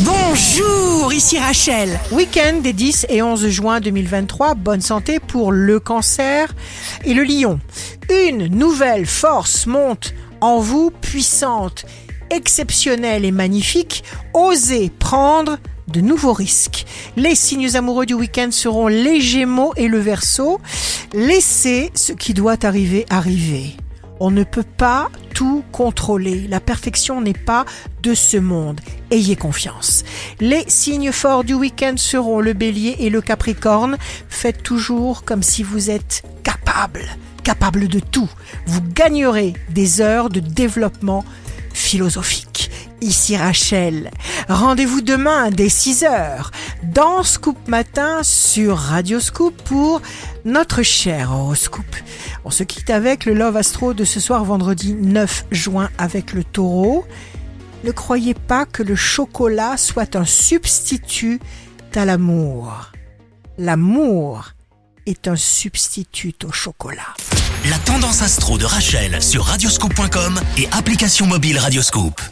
Bonjour, ici Rachel. Week-end des 10 et 11 juin 2023, bonne santé pour le cancer et le lion. Une nouvelle force monte en vous, puissante, exceptionnelle et magnifique. Osez prendre de nouveaux risques. Les signes amoureux du week-end seront les Gémeaux et le Verseau. Laissez ce qui doit arriver arriver. On ne peut pas tout contrôler. La perfection n'est pas de ce monde. Ayez confiance. Les signes forts du week-end seront le bélier et le capricorne. Faites toujours comme si vous êtes capable, capable de tout. Vous gagnerez des heures de développement philosophique. Ici Rachel. Rendez-vous demain dès 6h dans Scoop Matin sur Radio Scoop pour notre cher horoscope. On se quitte avec le Love Astro de ce soir vendredi 9 juin avec le taureau. Ne croyez pas que le chocolat soit un substitut à l'amour. L'amour est un substitut au chocolat. La tendance astro de Rachel sur radioscope.com et application mobile Radioscope.